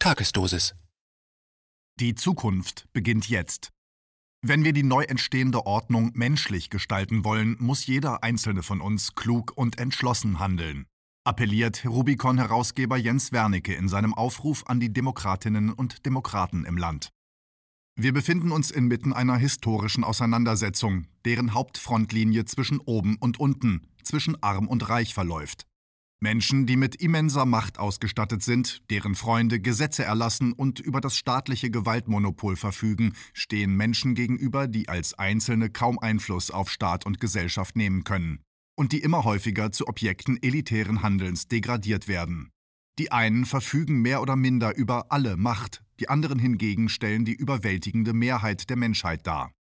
Tagesdosis. Die Zukunft beginnt jetzt. Wenn wir die neu entstehende Ordnung menschlich gestalten wollen, muss jeder einzelne von uns klug und entschlossen handeln, appelliert Rubicon-Herausgeber Jens Wernicke in seinem Aufruf an die Demokratinnen und Demokraten im Land. Wir befinden uns inmitten einer historischen Auseinandersetzung, deren Hauptfrontlinie zwischen oben und unten, zwischen arm und reich verläuft. Menschen, die mit immenser Macht ausgestattet sind, deren Freunde Gesetze erlassen und über das staatliche Gewaltmonopol verfügen, stehen Menschen gegenüber, die als Einzelne kaum Einfluss auf Staat und Gesellschaft nehmen können und die immer häufiger zu Objekten elitären Handelns degradiert werden. Die einen verfügen mehr oder minder über alle Macht, die anderen hingegen stellen die überwältigende Mehrheit der Menschheit dar.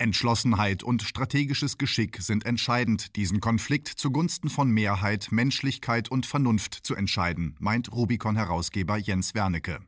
Entschlossenheit und strategisches Geschick sind entscheidend, diesen Konflikt zugunsten von Mehrheit, Menschlichkeit und Vernunft zu entscheiden, meint Rubicon-Herausgeber Jens Wernicke.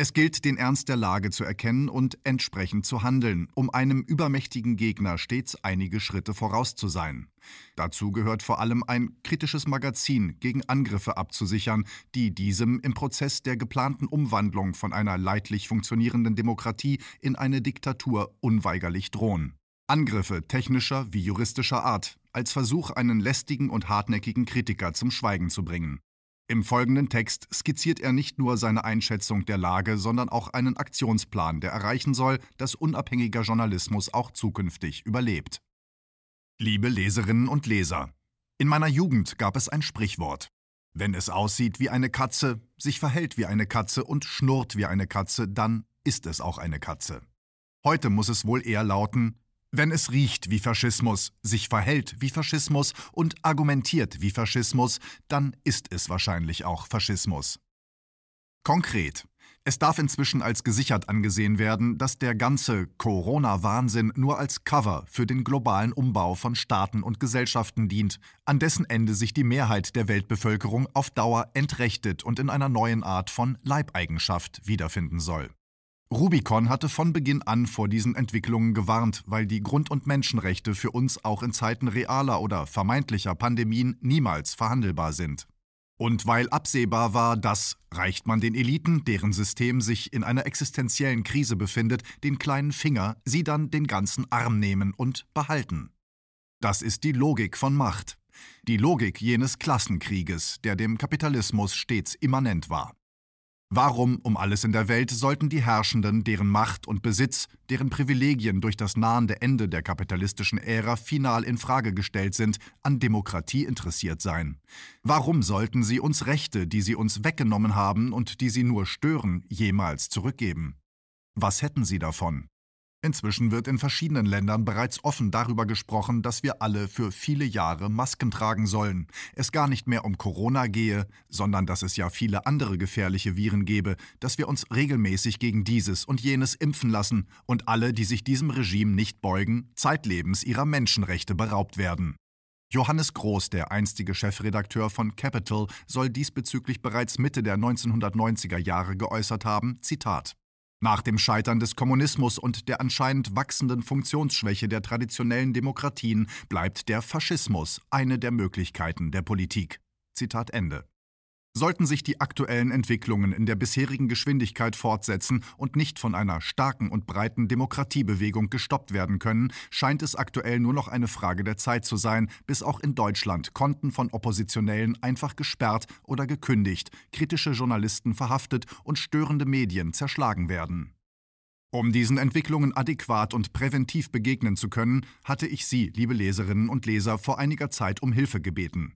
Es gilt, den Ernst der Lage zu erkennen und entsprechend zu handeln, um einem übermächtigen Gegner stets einige Schritte voraus zu sein. Dazu gehört vor allem ein kritisches Magazin gegen Angriffe abzusichern, die diesem im Prozess der geplanten Umwandlung von einer leidlich funktionierenden Demokratie in eine Diktatur unweigerlich drohen. Angriffe technischer wie juristischer Art, als Versuch, einen lästigen und hartnäckigen Kritiker zum Schweigen zu bringen. Im folgenden Text skizziert er nicht nur seine Einschätzung der Lage, sondern auch einen Aktionsplan, der erreichen soll, dass unabhängiger Journalismus auch zukünftig überlebt. Liebe Leserinnen und Leser, in meiner Jugend gab es ein Sprichwort. Wenn es aussieht wie eine Katze, sich verhält wie eine Katze und schnurrt wie eine Katze, dann ist es auch eine Katze. Heute muss es wohl eher lauten, wenn es riecht wie Faschismus, sich verhält wie Faschismus und argumentiert wie Faschismus, dann ist es wahrscheinlich auch Faschismus. Konkret. Es darf inzwischen als gesichert angesehen werden, dass der ganze Corona-Wahnsinn nur als Cover für den globalen Umbau von Staaten und Gesellschaften dient, an dessen Ende sich die Mehrheit der Weltbevölkerung auf Dauer entrechtet und in einer neuen Art von Leibeigenschaft wiederfinden soll. Rubicon hatte von Beginn an vor diesen Entwicklungen gewarnt, weil die Grund- und Menschenrechte für uns auch in Zeiten realer oder vermeintlicher Pandemien niemals verhandelbar sind. Und weil absehbar war, dass, reicht man den Eliten, deren System sich in einer existenziellen Krise befindet, den kleinen Finger, sie dann den ganzen Arm nehmen und behalten. Das ist die Logik von Macht. Die Logik jenes Klassenkrieges, der dem Kapitalismus stets immanent war. Warum um alles in der Welt sollten die Herrschenden, deren Macht und Besitz, deren Privilegien durch das nahende Ende der kapitalistischen Ära final in Frage gestellt sind, an Demokratie interessiert sein? Warum sollten sie uns Rechte, die sie uns weggenommen haben und die sie nur stören, jemals zurückgeben? Was hätten sie davon? Inzwischen wird in verschiedenen Ländern bereits offen darüber gesprochen, dass wir alle für viele Jahre Masken tragen sollen. Es gar nicht mehr um Corona gehe, sondern dass es ja viele andere gefährliche Viren gebe, dass wir uns regelmäßig gegen dieses und jenes impfen lassen und alle, die sich diesem Regime nicht beugen, zeitlebens ihrer Menschenrechte beraubt werden. Johannes Groß, der einstige Chefredakteur von Capital, soll diesbezüglich bereits Mitte der 1990er Jahre geäußert haben, Zitat nach dem Scheitern des Kommunismus und der anscheinend wachsenden Funktionsschwäche der traditionellen Demokratien bleibt der Faschismus eine der Möglichkeiten der Politik. Zitat Ende. Sollten sich die aktuellen Entwicklungen in der bisherigen Geschwindigkeit fortsetzen und nicht von einer starken und breiten Demokratiebewegung gestoppt werden können, scheint es aktuell nur noch eine Frage der Zeit zu sein, bis auch in Deutschland Konten von Oppositionellen einfach gesperrt oder gekündigt, kritische Journalisten verhaftet und störende Medien zerschlagen werden. Um diesen Entwicklungen adäquat und präventiv begegnen zu können, hatte ich Sie, liebe Leserinnen und Leser, vor einiger Zeit um Hilfe gebeten.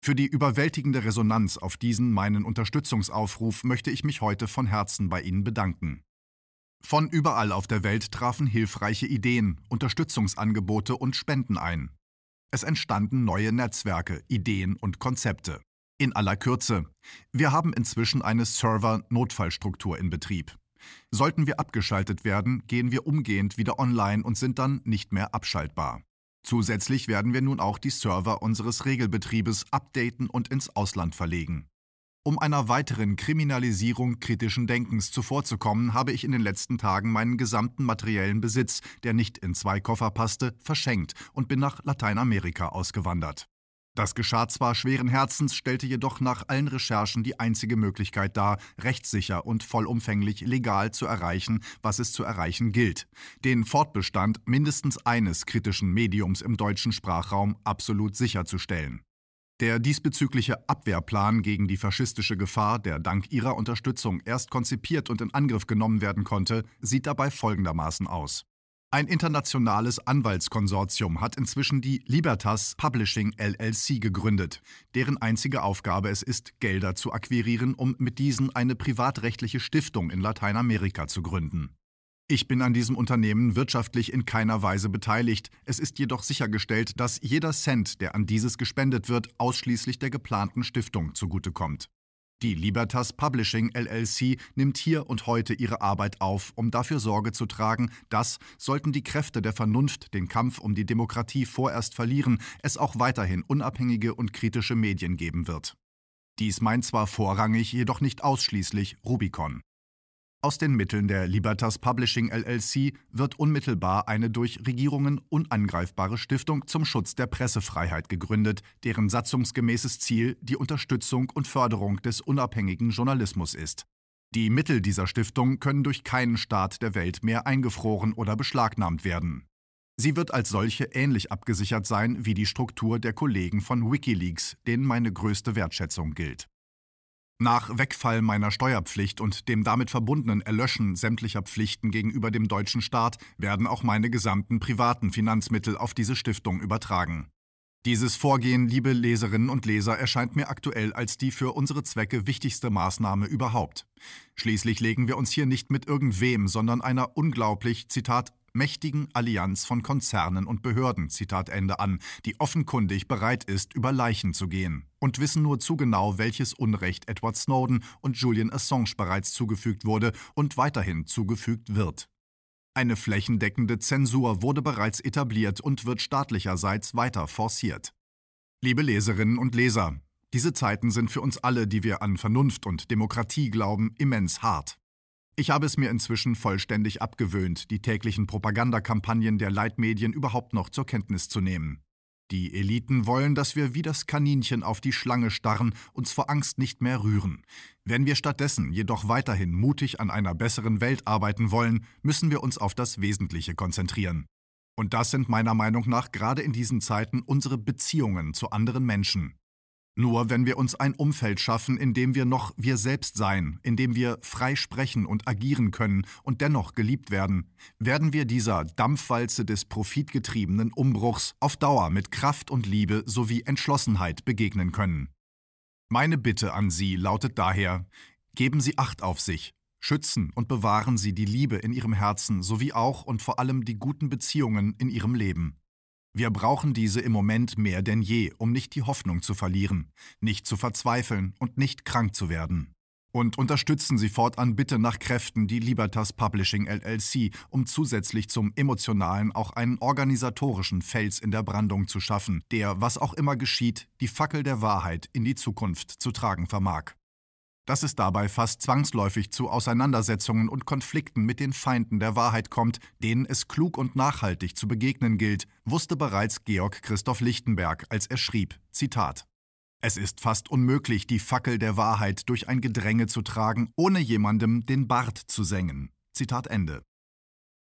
Für die überwältigende Resonanz auf diesen meinen Unterstützungsaufruf möchte ich mich heute von Herzen bei Ihnen bedanken. Von überall auf der Welt trafen hilfreiche Ideen, Unterstützungsangebote und Spenden ein. Es entstanden neue Netzwerke, Ideen und Konzepte. In aller Kürze. Wir haben inzwischen eine Server-Notfallstruktur in Betrieb. Sollten wir abgeschaltet werden, gehen wir umgehend wieder online und sind dann nicht mehr abschaltbar. Zusätzlich werden wir nun auch die Server unseres Regelbetriebes updaten und ins Ausland verlegen. Um einer weiteren Kriminalisierung kritischen Denkens zuvorzukommen, habe ich in den letzten Tagen meinen gesamten materiellen Besitz, der nicht in zwei Koffer passte, verschenkt und bin nach Lateinamerika ausgewandert. Das geschah zwar schweren Herzens, stellte jedoch nach allen Recherchen die einzige Möglichkeit dar, rechtssicher und vollumfänglich legal zu erreichen, was es zu erreichen gilt. Den Fortbestand mindestens eines kritischen Mediums im deutschen Sprachraum absolut sicherzustellen. Der diesbezügliche Abwehrplan gegen die faschistische Gefahr, der dank ihrer Unterstützung erst konzipiert und in Angriff genommen werden konnte, sieht dabei folgendermaßen aus. Ein internationales Anwaltskonsortium hat inzwischen die Libertas Publishing LLC gegründet, deren einzige Aufgabe es ist, Gelder zu akquirieren, um mit diesen eine privatrechtliche Stiftung in Lateinamerika zu gründen. Ich bin an diesem Unternehmen wirtschaftlich in keiner Weise beteiligt, es ist jedoch sichergestellt, dass jeder Cent, der an dieses gespendet wird, ausschließlich der geplanten Stiftung zugutekommt. Die Libertas Publishing LLC nimmt hier und heute ihre Arbeit auf, um dafür Sorge zu tragen, dass, sollten die Kräfte der Vernunft den Kampf um die Demokratie vorerst verlieren, es auch weiterhin unabhängige und kritische Medien geben wird. Dies meint zwar vorrangig, jedoch nicht ausschließlich Rubicon. Aus den Mitteln der Libertas Publishing LLC wird unmittelbar eine durch Regierungen unangreifbare Stiftung zum Schutz der Pressefreiheit gegründet, deren satzungsgemäßes Ziel die Unterstützung und Förderung des unabhängigen Journalismus ist. Die Mittel dieser Stiftung können durch keinen Staat der Welt mehr eingefroren oder beschlagnahmt werden. Sie wird als solche ähnlich abgesichert sein wie die Struktur der Kollegen von Wikileaks, denen meine größte Wertschätzung gilt. Nach Wegfall meiner Steuerpflicht und dem damit verbundenen Erlöschen sämtlicher Pflichten gegenüber dem deutschen Staat werden auch meine gesamten privaten Finanzmittel auf diese Stiftung übertragen. Dieses Vorgehen, liebe Leserinnen und Leser, erscheint mir aktuell als die für unsere Zwecke wichtigste Maßnahme überhaupt. Schließlich legen wir uns hier nicht mit irgendwem, sondern einer unglaublich, Zitat, mächtigen Allianz von Konzernen und Behörden, Zitat Ende an, die offenkundig bereit ist, über Leichen zu gehen und wissen nur zu genau, welches Unrecht Edward Snowden und Julian Assange bereits zugefügt wurde und weiterhin zugefügt wird. Eine flächendeckende Zensur wurde bereits etabliert und wird staatlicherseits weiter forciert. Liebe Leserinnen und Leser, diese Zeiten sind für uns alle, die wir an Vernunft und Demokratie glauben, immens hart. Ich habe es mir inzwischen vollständig abgewöhnt, die täglichen Propagandakampagnen der Leitmedien überhaupt noch zur Kenntnis zu nehmen. Die Eliten wollen, dass wir wie das Kaninchen auf die Schlange starren, uns vor Angst nicht mehr rühren. Wenn wir stattdessen jedoch weiterhin mutig an einer besseren Welt arbeiten wollen, müssen wir uns auf das Wesentliche konzentrieren. Und das sind meiner Meinung nach gerade in diesen Zeiten unsere Beziehungen zu anderen Menschen. Nur wenn wir uns ein Umfeld schaffen, in dem wir noch wir selbst sein, in dem wir frei sprechen und agieren können und dennoch geliebt werden, werden wir dieser Dampfwalze des profitgetriebenen Umbruchs auf Dauer mit Kraft und Liebe sowie Entschlossenheit begegnen können. Meine Bitte an Sie lautet daher, geben Sie Acht auf sich, schützen und bewahren Sie die Liebe in Ihrem Herzen sowie auch und vor allem die guten Beziehungen in Ihrem Leben. Wir brauchen diese im Moment mehr denn je, um nicht die Hoffnung zu verlieren, nicht zu verzweifeln und nicht krank zu werden. Und unterstützen Sie fortan bitte nach Kräften die Libertas Publishing LLC, um zusätzlich zum emotionalen auch einen organisatorischen Fels in der Brandung zu schaffen, der, was auch immer geschieht, die Fackel der Wahrheit in die Zukunft zu tragen vermag. Dass es dabei fast zwangsläufig zu Auseinandersetzungen und Konflikten mit den Feinden der Wahrheit kommt, denen es klug und nachhaltig zu begegnen gilt, wusste bereits Georg Christoph Lichtenberg, als er schrieb, Zitat Es ist fast unmöglich, die Fackel der Wahrheit durch ein Gedränge zu tragen, ohne jemandem den Bart zu sengen. Zitat Ende.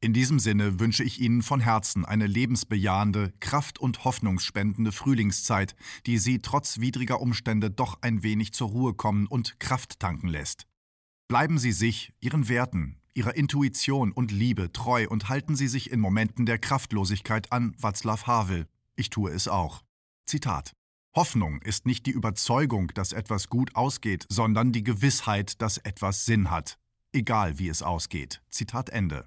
In diesem Sinne wünsche ich Ihnen von Herzen eine lebensbejahende, kraft- und hoffnungsspendende Frühlingszeit, die Sie trotz widriger Umstände doch ein wenig zur Ruhe kommen und Kraft tanken lässt. Bleiben Sie sich, Ihren Werten, Ihrer Intuition und Liebe treu und halten Sie sich in Momenten der Kraftlosigkeit an Václav Havel. Ich tue es auch. Zitat. Hoffnung ist nicht die Überzeugung, dass etwas gut ausgeht, sondern die Gewissheit, dass etwas Sinn hat. Egal wie es ausgeht. Zitat Ende.